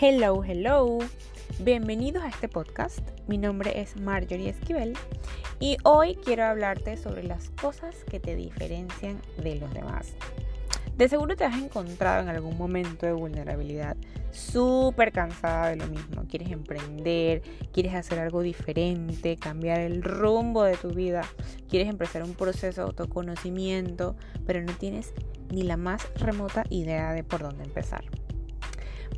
Hello, hello. Bienvenidos a este podcast. Mi nombre es Marjorie Esquivel y hoy quiero hablarte sobre las cosas que te diferencian de los demás. De seguro te has encontrado en algún momento de vulnerabilidad súper cansada de lo mismo. Quieres emprender, quieres hacer algo diferente, cambiar el rumbo de tu vida, quieres empezar un proceso de autoconocimiento, pero no tienes ni la más remota idea de por dónde empezar.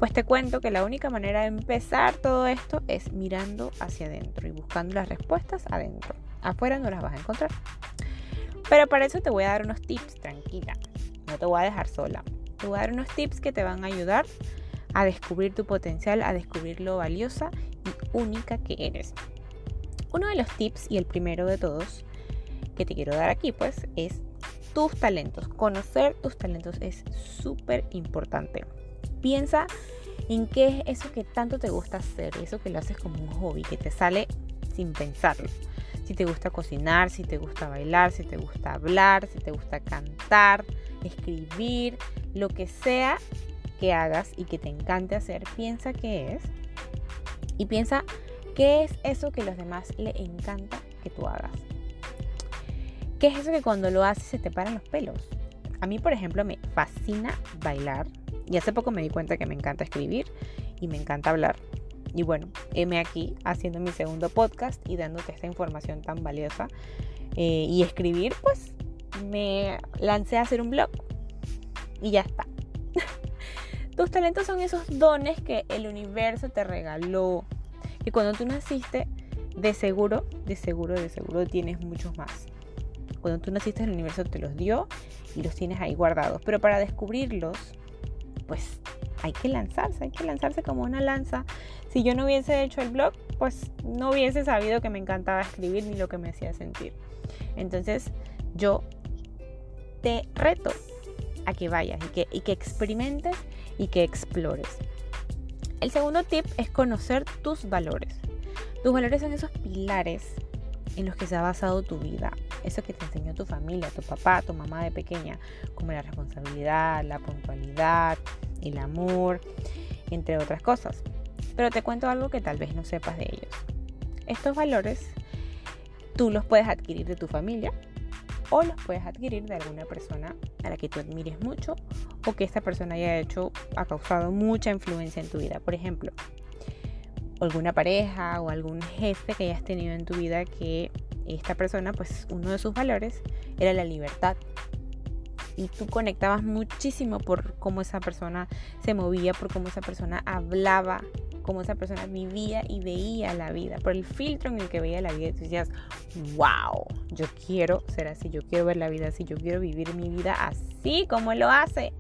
Pues te cuento que la única manera de empezar todo esto es mirando hacia adentro y buscando las respuestas adentro. Afuera no las vas a encontrar. Pero para eso te voy a dar unos tips, tranquila. No te voy a dejar sola. Te voy a dar unos tips que te van a ayudar a descubrir tu potencial, a descubrir lo valiosa y única que eres. Uno de los tips y el primero de todos que te quiero dar aquí pues es tus talentos. Conocer tus talentos es súper importante. Piensa en qué es eso que tanto te gusta hacer, eso que lo haces como un hobby, que te sale sin pensarlo. Si te gusta cocinar, si te gusta bailar, si te gusta hablar, si te gusta cantar, escribir, lo que sea que hagas y que te encante hacer, piensa qué es. Y piensa qué es eso que a los demás le encanta que tú hagas. ¿Qué es eso que cuando lo haces se te paran los pelos? A mí, por ejemplo, me fascina bailar, y hace poco me di cuenta que me encanta escribir y me encanta hablar. Y bueno, heme aquí haciendo mi segundo podcast y dándote esta información tan valiosa. Eh, y escribir, pues me lancé a hacer un blog. Y ya está. Tus talentos son esos dones que el universo te regaló. Que cuando tú naciste, de seguro, de seguro, de seguro tienes muchos más. Cuando tú naciste, el universo te los dio y los tienes ahí guardados. Pero para descubrirlos, pues hay que lanzarse, hay que lanzarse como una lanza. Si yo no hubiese hecho el blog, pues no hubiese sabido que me encantaba escribir ni lo que me hacía sentir. Entonces yo te reto a que vayas y que, y que experimentes y que explores. El segundo tip es conocer tus valores. Tus valores son esos pilares en los que se ha basado tu vida. Eso que te enseñó tu familia, tu papá, tu mamá de pequeña, como la responsabilidad, la puntualidad, el amor, entre otras cosas. Pero te cuento algo que tal vez no sepas de ellos. Estos valores tú los puedes adquirir de tu familia o los puedes adquirir de alguna persona a la que tú admires mucho o que esta persona haya hecho, ha causado mucha influencia en tu vida. Por ejemplo, alguna pareja o algún jefe que hayas tenido en tu vida que esta persona, pues uno de sus valores era la libertad. Y tú conectabas muchísimo por cómo esa persona se movía, por cómo esa persona hablaba, cómo esa persona vivía y veía la vida, por el filtro en el que veía la vida. Y tú decías, wow, yo quiero ser así, yo quiero ver la vida así, yo quiero vivir mi vida así como lo hace.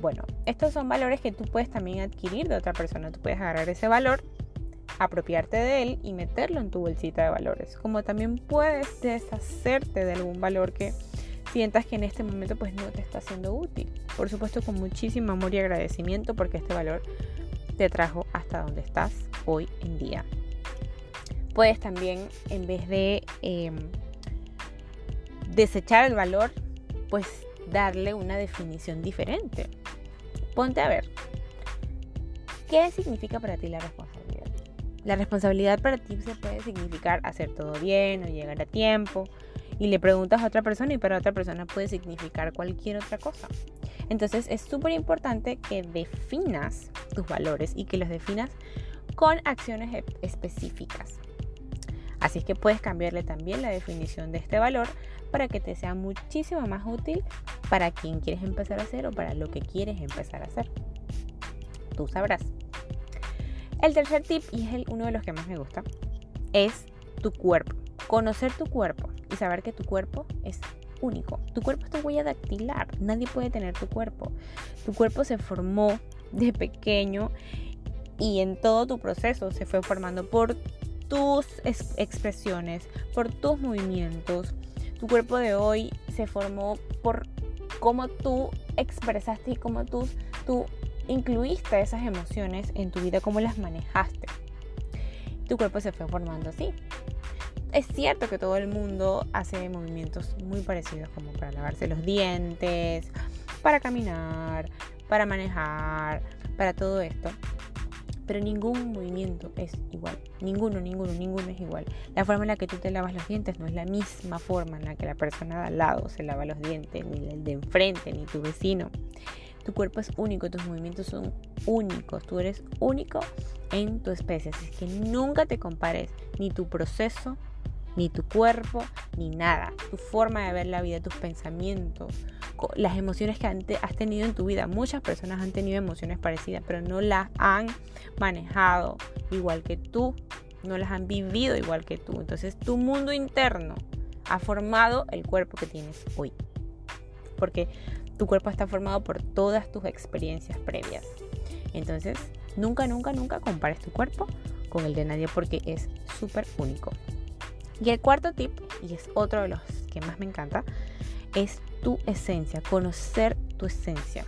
Bueno, estos son valores que tú puedes también adquirir de otra persona. Tú puedes agarrar ese valor apropiarte de él y meterlo en tu bolsita de valores. Como también puedes deshacerte de algún valor que sientas que en este momento pues no te está siendo útil. Por supuesto con muchísimo amor y agradecimiento porque este valor te trajo hasta donde estás hoy en día. Puedes también en vez de em, desechar el valor pues darle una definición diferente. Ponte a ver, ¿qué significa para ti la responsabilidad? La responsabilidad para ti se puede significar hacer todo bien o llegar a tiempo. Y le preguntas a otra persona y para otra persona puede significar cualquier otra cosa. Entonces es súper importante que definas tus valores y que los definas con acciones e-, específicas. Así es que puedes cambiarle también la definición de este valor para que te sea muchísimo más útil para quien quieres empezar a hacer o para lo que quieres empezar a hacer. Tú sabrás. El tercer tip, y es el, uno de los que más me gusta, es tu cuerpo. Conocer tu cuerpo y saber que tu cuerpo es único. Tu cuerpo es tu huella dactilar. Nadie puede tener tu cuerpo. Tu cuerpo se formó de pequeño y en todo tu proceso se fue formando por tus expresiones, por tus movimientos. Tu cuerpo de hoy se formó por cómo tú expresaste y cómo tú, tú incluiste esas emociones en tu vida, cómo las manejaste. Tu cuerpo se fue formando así. Es cierto que todo el mundo hace movimientos muy parecidos como para lavarse los dientes, para caminar, para manejar, para todo esto. Pero ningún movimiento es igual. Ninguno, ninguno, ninguno es igual. La forma en la que tú te lavas los dientes no es la misma forma en la que la persona de al lado se lava los dientes, ni el de enfrente, ni tu vecino. Tu cuerpo es único, tus movimientos son únicos, tú eres único en tu especie. Así que nunca te compares ni tu proceso, ni tu cuerpo, ni nada. Tu forma de ver la vida, tus pensamientos, las emociones que has tenido en tu vida. Muchas personas han tenido emociones parecidas, pero no las han manejado igual que tú, no las han vivido igual que tú. Entonces tu mundo interno ha formado el cuerpo que tienes hoy. Porque tu cuerpo está formado por todas tus experiencias previas. Entonces, nunca, nunca, nunca compares tu cuerpo con el de nadie porque es súper único. Y el cuarto tip, y es otro de los que más me encanta, es tu esencia, conocer tu esencia.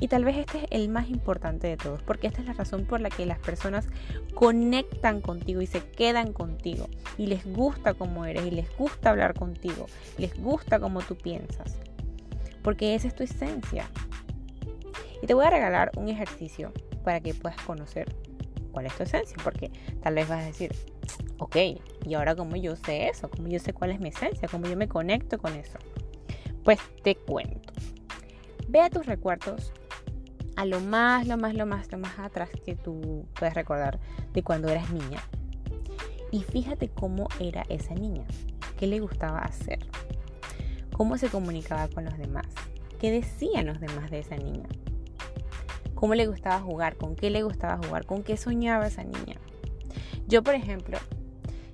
Y tal vez este es el más importante de todos, porque esta es la razón por la que las personas conectan contigo y se quedan contigo. Y les gusta cómo eres, y les gusta hablar contigo, les gusta cómo tú piensas. Porque esa es tu esencia. Y te voy a regalar un ejercicio para que puedas conocer cuál es tu esencia, porque tal vez vas a decir, ok, ¿y ahora cómo yo sé eso? ¿Cómo yo sé cuál es mi esencia? ¿Cómo yo me conecto con eso? Pues te cuento. Ve a tus recuerdos a lo más, lo más, lo más, lo más atrás que tú puedes recordar de cuando eras niña. Y fíjate cómo era esa niña, qué le gustaba hacer, cómo se comunicaba con los demás, qué decían los demás de esa niña, cómo le gustaba jugar, con qué le gustaba jugar, con qué soñaba esa niña. Yo, por ejemplo,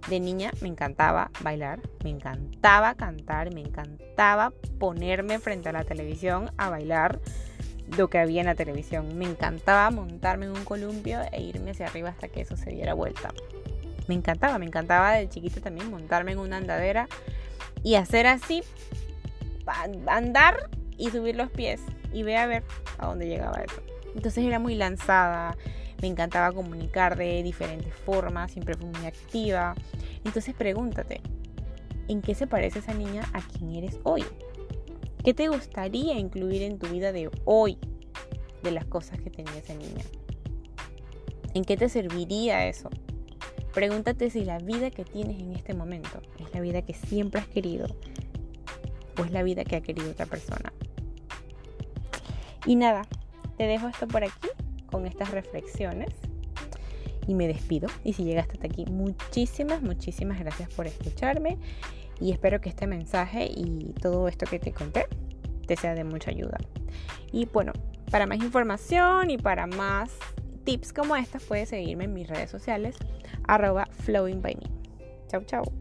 de niña me encantaba bailar, me encantaba cantar, me encantaba ponerme frente a la televisión a bailar lo que había en la televisión. Me encantaba montarme en un columpio e irme hacia arriba hasta que eso se diera vuelta. Me encantaba, me encantaba de chiquita también montarme en una andadera y hacer así, andar y subir los pies y ve a ver a dónde llegaba eso. Entonces era muy lanzada, me encantaba comunicar de diferentes formas, siempre fui muy activa. Entonces pregúntate, ¿en qué se parece esa niña a quien eres hoy? ¿Qué te gustaría incluir en tu vida de hoy de las cosas que tenía esa niña? ¿En qué te serviría eso? Pregúntate si la vida que tienes en este momento es la vida que siempre has querido o es la vida que ha querido otra persona. Y nada, te dejo esto por aquí con estas reflexiones y me despido. Y si llegaste hasta aquí, muchísimas, muchísimas gracias por escucharme y espero que este mensaje y todo esto que te conté te sea de mucha ayuda. Y bueno, para más información y para más tips como estos, puedes seguirme en mis redes sociales, arroba. Chau, chau.